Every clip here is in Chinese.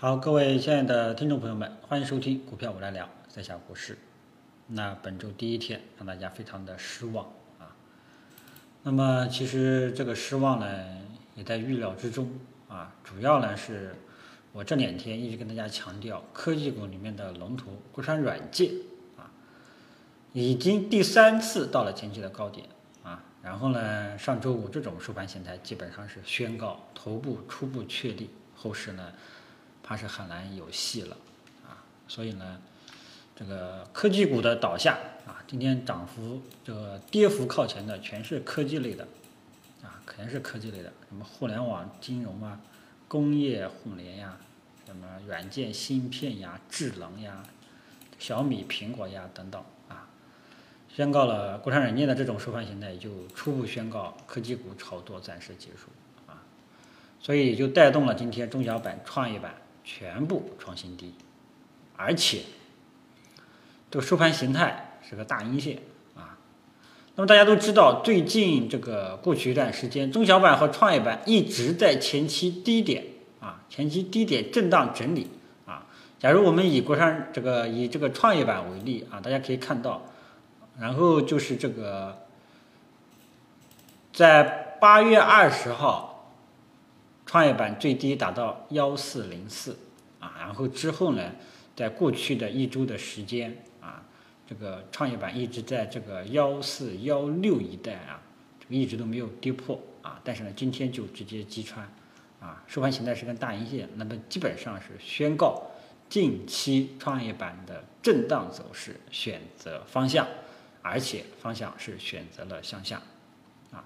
好，各位亲爱的听众朋友们，欢迎收听股票我来聊，在下股市。那本周第一天让大家非常的失望啊。那么其实这个失望呢也在预料之中啊。主要呢是我这两天一直跟大家强调，科技股里面的龙头国产软件啊，已经第三次到了前期的高点啊。然后呢，上周五这种收盘形态基本上是宣告头部初步确立，后市呢。怕是很难有戏了，啊，所以呢，这个科技股的倒下啊，今天涨幅这个跌幅靠前的全是科技类的，啊，肯定是科技类的，什么互联网金融啊，工业互联呀，什么软件芯片呀，智能呀，小米、苹果呀等等啊，宣告了国产软件的这种收盘形态就初步宣告科技股炒作暂时结束啊，所以就带动了今天中小板、创业板。全部创新低，而且这个收盘形态是个大阴线啊。那么大家都知道，最近这个过去一段时间，中小板和创业板一直在前期低点啊，前期低点震荡整理啊。假如我们以国产这个以这个创业板为例啊，大家可以看到，然后就是这个在八月二十号。创业板最低达到幺四零四啊，然后之后呢，在过去的一周的时间啊，这个创业板一直在这个幺四幺六一带啊，这个一直都没有跌破啊，但是呢，今天就直接击穿啊，收盘形态是根大阴线，那么基本上是宣告近期创业板的震荡走势选择方向，而且方向是选择了向下啊。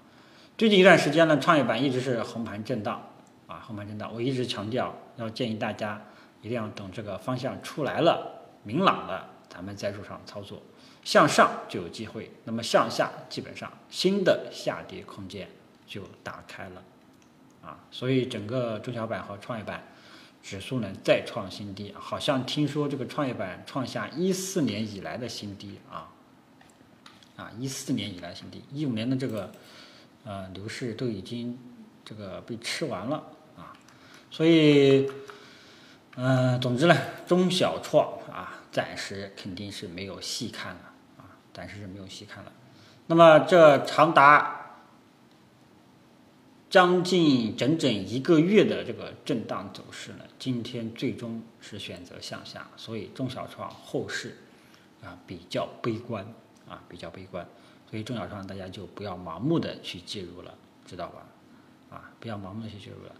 最近一段时间呢，创业板一直是横盘震荡。啊，横盘震荡，我一直强调，要建议大家一定要等这个方向出来了，明朗了，咱们再入场操作。向上就有机会，那么向下基本上新的下跌空间就打开了。啊，所以整个中小板和创业板指数呢再创新低，好像听说这个创业板创下一四年以来的新低啊，啊，一四年以来新低，一五年的这个呃牛市都已经这个被吃完了。所以，嗯，总之呢，中小创啊，暂时肯定是没有细看了啊，暂时是没有细看了。那么这长达将近整整一个月的这个震荡走势呢，今天最终是选择向下，所以中小创后市啊比较悲观啊，比较悲观。所以中小创大家就不要盲目的去介入了，知道吧？啊，不要盲目的去介入了。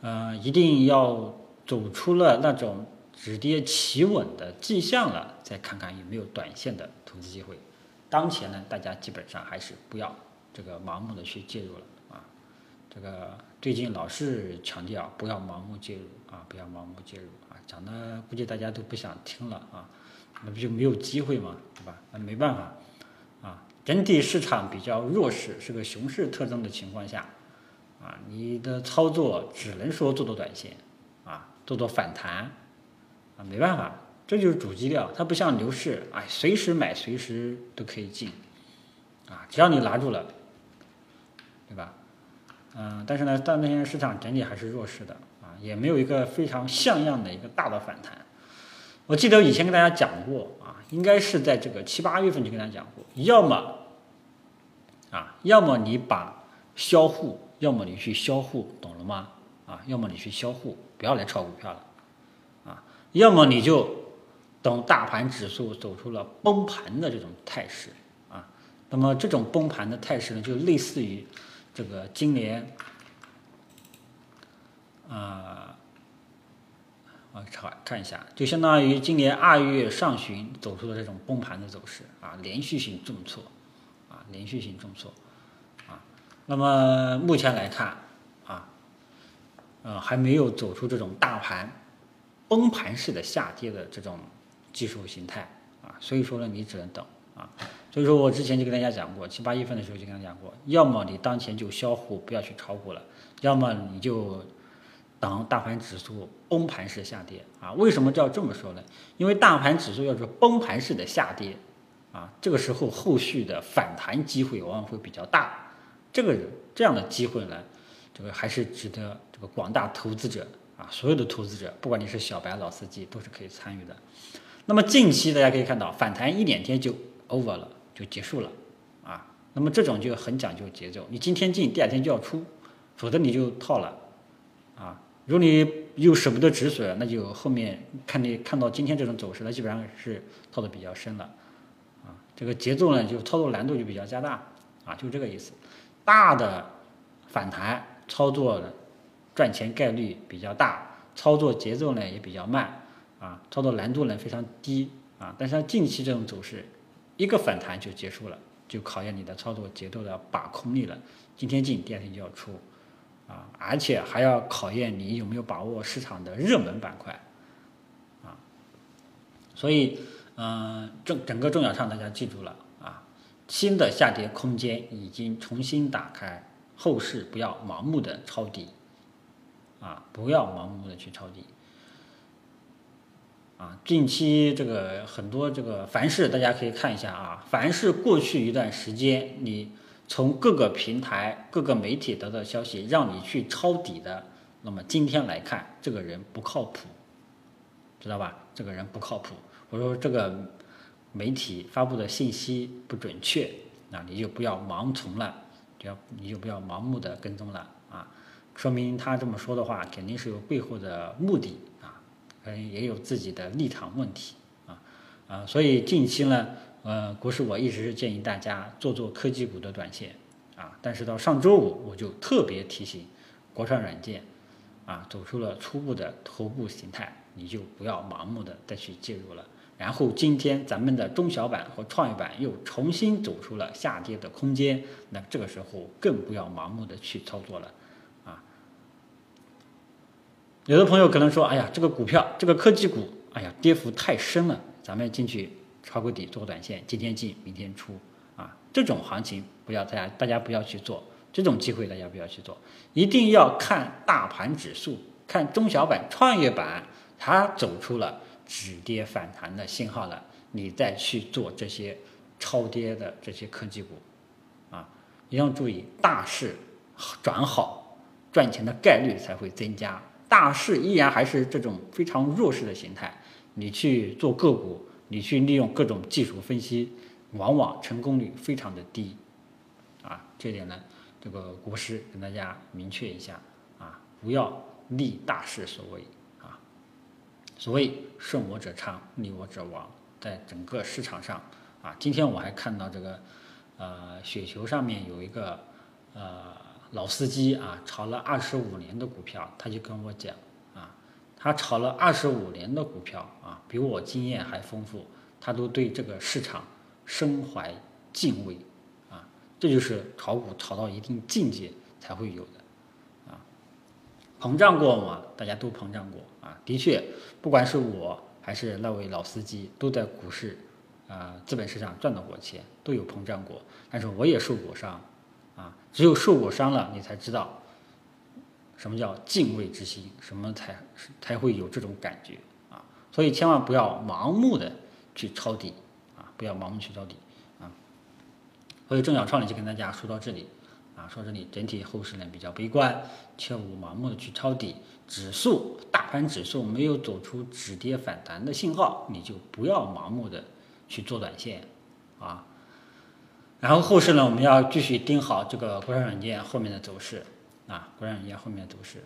呃，一定要走出了那种止跌企稳的迹象了，再看看有没有短线的投资机会。当前呢，大家基本上还是不要这个盲目的去介入了啊。这个最近老是强调不要盲目介入啊，不要盲目介入啊，讲的估计大家都不想听了啊，那不就没有机会吗？对吧？那没办法啊，整体市场比较弱势，是个熊市特征的情况下。啊，你的操作只能说做做短线，啊，做做反弹，啊，没办法，这就是主基调。它不像牛市，哎，随时买随时都可以进，啊，只要你拿住了，对吧？嗯，但是呢，但那些市场整体还是弱势的，啊，也没有一个非常像样的一个大的反弹。我记得以前跟大家讲过，啊，应该是在这个七八月份就跟大家讲过，要么，啊，要么你把销户。要么你去销户，懂了吗？啊，要么你去销户，不要来炒股票了，啊，要么你就等大盘指数走出了崩盘的这种态势，啊，那么这种崩盘的态势呢，就类似于这个今年，啊，我查看一下，就相当于今年二月上旬走出的这种崩盘的走势，啊，连续性重挫，啊，连续性重挫。那么目前来看，啊，呃，还没有走出这种大盘崩盘式的下跌的这种技术形态啊，所以说呢，你只能等啊。所以说我之前就跟大家讲过，七八月份的时候就跟大家讲过，要么你当前就销户，不要去炒股了；要么你就等大盘指数崩盘式下跌啊。为什么叫这么说呢？因为大盘指数要是崩盘式的下跌啊，这个时候后续的反弹机会往往会比较大。这个这样的机会呢，这个还是值得这个广大投资者啊，所有的投资者，不管你是小白老司机，都是可以参与的。那么近期大家可以看到，反弹一两天就 over 了，就结束了啊。那么这种就很讲究节奏，你今天进，第二天就要出，否则你就套了啊。如果你又舍不得止损，那就后面看你看到今天这种走势，那基本上是套的比较深了啊。这个节奏呢，就操作难度就比较加大啊，就这个意思。大的反弹操作的赚钱概率比较大，操作节奏呢也比较慢啊，操作难度呢非常低啊。但是像近期这种走势，一个反弹就结束了，就考验你的操作节奏的把控力了。今天进，第二天就要出。啊，而且还要考验你有没有把握市场的热门板块，啊，所以，嗯，整整个重要上大家记住了，新的下跌空间已经重新打开，后市不要盲目的抄底，啊，不要盲目的去抄底，啊，近期这个很多这个凡是大家可以看一下啊，凡是过去一段时间你。从各个平台、各个媒体得到消息，让你去抄底的，那么今天来看，这个人不靠谱，知道吧？这个人不靠谱，我说这个媒体发布的信息不准确，那你就不要盲从了，就要你就不要盲目的跟踪了啊！说明他这么说的话，肯定是有背后的目的啊，可能也有自己的立场问题啊啊！所以近期呢。呃，股市我一直是建议大家做做科技股的短线，啊，但是到上周五我就特别提醒，国产软件，啊，走出了初步的头部形态，你就不要盲目的再去介入了。然后今天咱们的中小板和创业板又重新走出了下跌的空间，那这个时候更不要盲目的去操作了，啊，有的朋友可能说，哎呀，这个股票，这个科技股，哎呀，跌幅太深了，咱们进去。抄个底做短线，今天进明天出啊！这种行情不要大家大家不要去做，这种机会大家不要去做，一定要看大盘指数，看中小板、创业板，它走出了止跌反弹的信号了，你再去做这些超跌的这些科技股啊！一定要注意，大势转好，赚钱的概率才会增加。大势依然还是这种非常弱势的形态，你去做个股。你去利用各种技术分析，往往成功率非常的低，啊，这点呢，这个国师跟大家明确一下，啊，不要立大势所为，所谓顺我者昌，逆我者亡，在整个市场上，啊，今天我还看到这个，呃，雪球上面有一个，呃，老司机啊，炒了二十五年的股票，他就跟我讲。啊他炒了二十五年的股票啊，比我经验还丰富，他都对这个市场深怀敬畏啊，这就是炒股炒到一定境界才会有的。膨胀过吗？大家都膨胀过啊，的确，不管是我还是那位老司机，都在股市啊资本市场赚到过钱，都有膨胀过，但是我也受过伤啊，只有受过伤了，你才知道。什么叫敬畏之心？什么才才会有这种感觉啊？所以千万不要盲目的去抄底啊！不要盲目去抄底啊！所以中小创呢就跟大家说到这里啊，说这里整体后市呢比较悲观，切勿盲目的去抄底。指数大盘指数没有走出止跌反弹的信号，你就不要盲目的去做短线啊。然后后市呢，我们要继续盯好这个国产软件后面的走势。啊，国产软件后面的走势，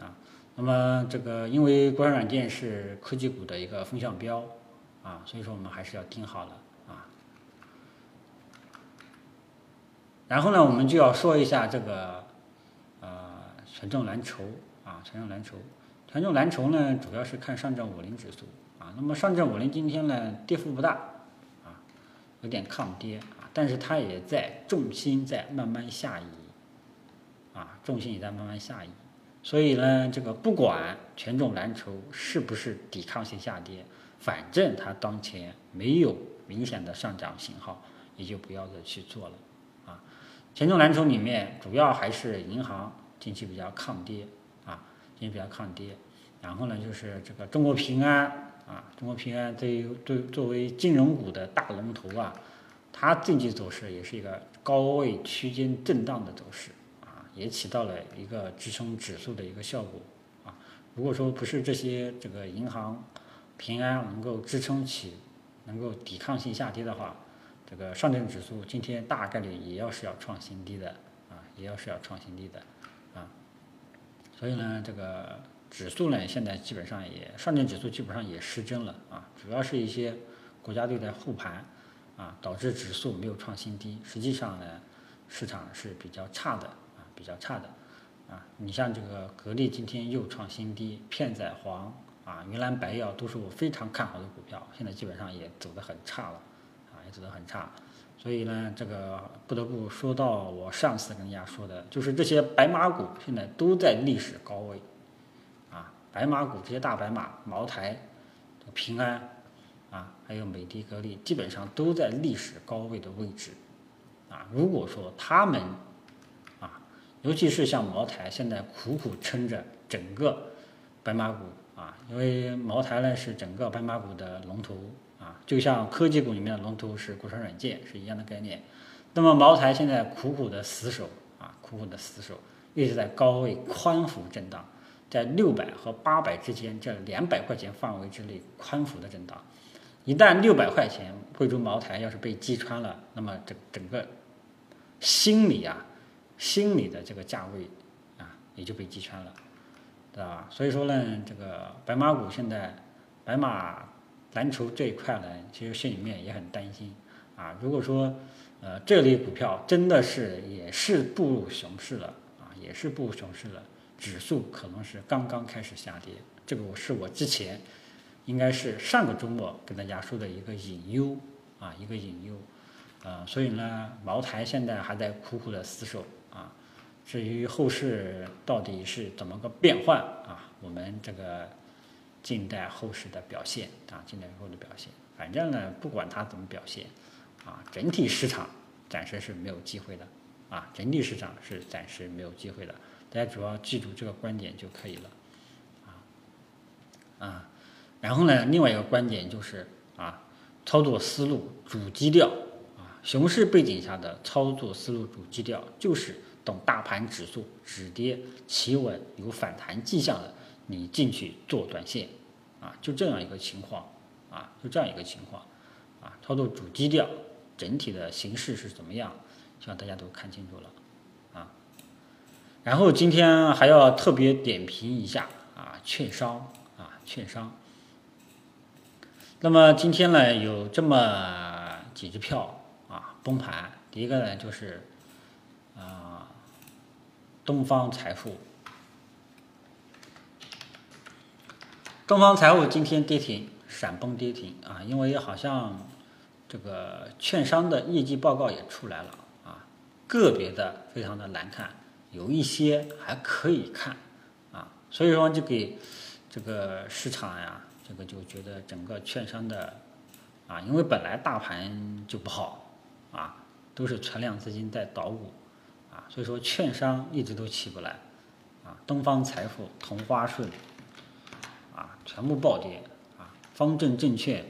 啊，那么这个因为国产软件是科技股的一个风向标，啊，所以说我们还是要盯好了啊。然后呢，我们就要说一下这个，呃，权重蓝筹啊，权重蓝筹，权重蓝筹呢，主要是看上证五零指数啊。那么上证五零今天呢，跌幅不大，啊，有点抗跌啊，但是它也在重心在慢慢下移。啊，重心也在慢慢下移，所以呢，这个不管权重蓝筹是不是抵抗性下跌，反正它当前没有明显的上涨信号，也就不要再去做了。啊，权重蓝筹里面主要还是银行近期比较抗跌，啊，近期比较抗跌。然后呢，就是这个中国平安，啊，中国平安对对作为金融股的大龙头啊，它近期走势也是一个高位区间震荡的走势啊。也起到了一个支撑指数的一个效果啊，如果说不是这些这个银行、平安能够支撑起，能够抵抗性下跌的话，这个上证指数今天大概率也要是要创新低的啊，也要是要创新低的啊。所以呢，这个指数呢，现在基本上也上证指数基本上也失真了啊，主要是一些国家队在护盘啊，导致指数没有创新低。实际上呢，市场是比较差的啊，比较差的。啊，你像这个格力今天又创新低，片仔癀啊、云南白药都是我非常看好的股票，现在基本上也走得很差了，也走得很差。所以呢，这个不得不说到我上次跟大家说的，就是这些白马股现在都在历史高位，啊，白马股这些大白马，茅台、平安啊，还有美的、格力，基本上都在历史高位的位置，啊，如果说他们啊尤其是像茅台，现在苦苦撑着整个白马股啊，因为茅台呢是整个白马股的龙头啊，就像科技股里面的龙头是国产软件是一样的概念。那么茅台现在苦苦的死守啊，苦苦的死守，一直在高位宽幅震荡，在六百和八百之间这两百块钱范围之内宽幅的震荡。一旦六百块钱贵州茅台要是被击穿了，那么整整个心理啊。心理的这个价位啊，也就被击穿了，对吧？所以说呢，这个白马股现在，白马蓝筹这一块呢，其实心里面也很担心啊。如果说呃这类股票真的是也是步入熊市了啊，也是步入熊市了，指数可能是刚刚开始下跌。这个我是我之前应该是上个周末跟大家说的一个隐忧啊，一个隐忧。呃，所以呢，茅台现在还在苦苦的死守啊。至于后市到底是怎么个变换啊？我们这个静待后市的表现啊，静待后的表现。反正呢，不管它怎么表现，啊，整体市场暂时是没有机会的啊，整体市场是暂时没有机会的。大家主要记住这个观点就可以了啊啊。然后呢，另外一个观点就是啊，操作思路主基调啊，熊市背景下的操作思路主基调就是。等大盘指数止跌企稳有反弹迹象的，你进去做短线，啊，就这样一个情况，啊，就这样一个情况，啊，操作主基调，整体的形势是怎么样？希望大家都看清楚了，啊，然后今天还要特别点评一下啊，券商啊，券商。那么今天呢，有这么几只票啊崩盘，第一个呢就是啊。东方财富，东方财富今天跌停，闪崩跌停啊！因为好像这个券商的业绩报告也出来了啊，个别的非常的难看，有一些还可以看啊，所以说就给这个市场呀，这个就觉得整个券商的啊，因为本来大盘就不好啊，都是存量资金在捣鼓啊。所以说，券商一直都起不来，啊，东方财富、同花顺，啊，全部暴跌，啊，方正证券，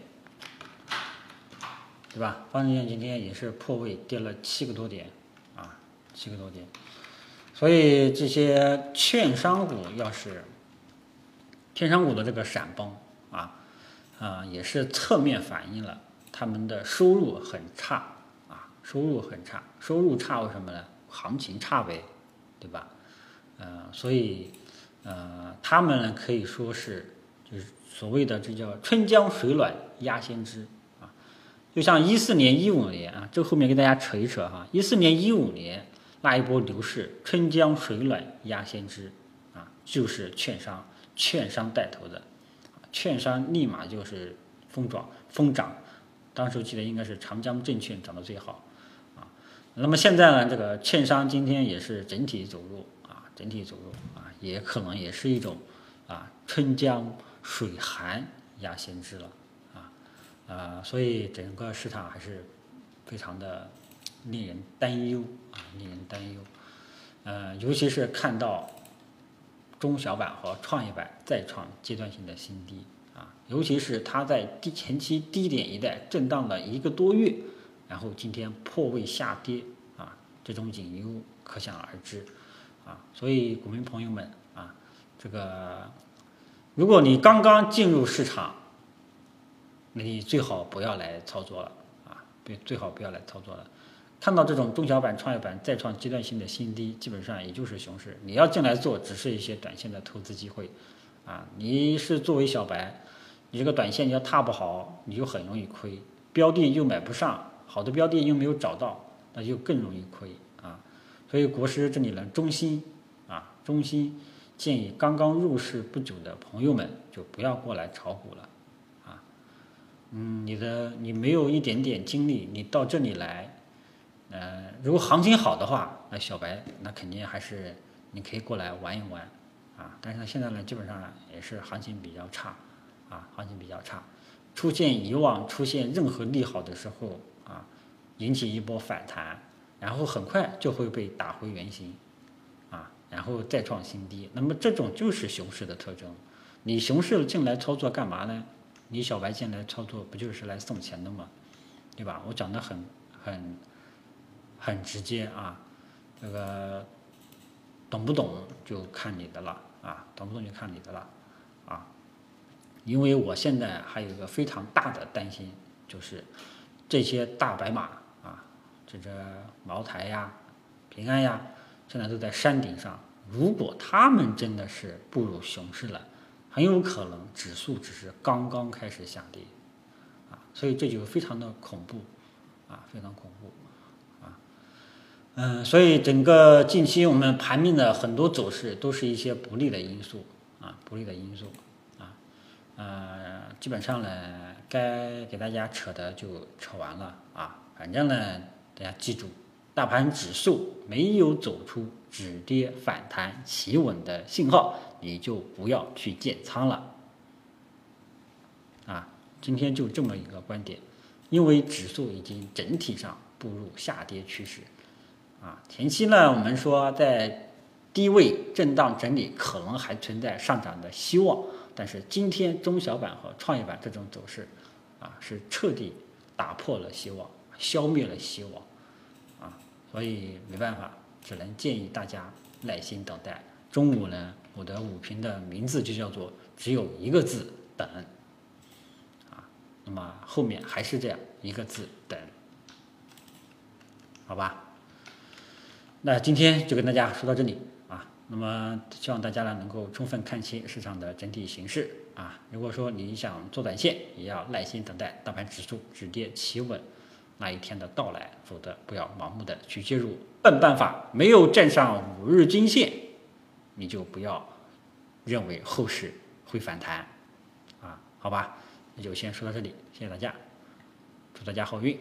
对吧？方正证券今天也是破位跌了七个多点，啊，七个多点。所以这些券商股要是，券商股的这个闪崩，啊，啊，也是侧面反映了他们的收入很差，啊，收入很差，收入差为什么呢？行情差呗，对吧？呃，所以，呃，他们呢可以说是就是所谓的这叫春江水暖鸭先知啊，就像一四年、一五年啊，这后面给大家扯一扯哈，一四年、一五年那一波牛市，春江水暖鸭先知啊，就是券商，券商带头的，券商立马就是疯涨疯涨，当时我记得应该是长江证券涨得最好啊。那么现在呢，这个券商今天也是整体走弱啊，整体走弱啊，也可能也是一种啊春江水寒压先知了啊啊，所以整个市场还是非常的令人担忧啊，令人担忧。呃，尤其是看到中小板和创业板再创阶段性的新低啊，尤其是它在低前期低点一带震荡了一个多月。然后今天破位下跌啊，这种隐忧可想而知啊，所以股民朋友们啊，这个如果你刚刚进入市场，你最好不要来操作了啊，别最好不要来操作了。看到这种中小板、创业板再创阶段性的新低，基本上也就是熊市。你要进来做，只是一些短线的投资机会，啊，你是作为小白，你这个短线你要踏不好，你就很容易亏。标的又买不上，好的标的又没有找到，那就更容易亏啊。所以国师这里呢，中心啊，中心建议刚刚入市不久的朋友们就不要过来炒股了，啊，嗯，你的你没有一点点精力，你到这里来。呃，如果行情好的话，那小白那肯定还是你可以过来玩一玩啊。但是呢，现在呢，基本上呢也是行情比较差啊，行情比较差。出现以往出现任何利好的时候啊，引起一波反弹，然后很快就会被打回原形，然后再创新低。那么这种就是熊市的特征。你熊市进来操作干嘛呢？你小白进来操作不就是来送钱的吗？对吧？我讲的很很。很直接啊，这个懂不懂就看你的了啊，懂不懂就看你的了啊。因为我现在还有一个非常大的担心，就是这些大白马啊，这个茅台呀、平安呀，现在都在山顶上。如果他们真的是步入熊市了，很有可能指数只是刚刚开始下跌。啊，所以这就非常的恐怖。啊，非常恐怖。啊嗯，所以整个近期我们盘面的很多走势都是一些不利的因素。啊，不利的因素。啊，呃，基本上呢，该给大家扯的就扯完了。啊，反正呢，大家记住，大盘指数没有走出止跌反弹企稳的信号，你就不要去建仓了啊，今天就这么一个观点，因为指数已经整体上步入下跌趋势。啊，前期呢，我们说在低位震荡整理，可能还存在上涨的希望。但是今天中小板和创业板这种走势，啊，是彻底打破了希望，消灭了希望，所以没办法，只能建议大家耐心等待。中午呢，我的五评的名字就叫做只有一个字等，啊，那么后面还是这样一个字等，好吧？那今天就跟大家说到这里啊，那么希望大家呢能够充分看清市场的整体形势啊。如果说你想做短线，也要耐心等待大盘指数止跌企稳那一天的到来，否则不要盲目的去介入。笨办法，没有站上五日均线，你就不要认为后市会反弹啊，好吧？那就先说到这里，谢谢大家，祝大家好运。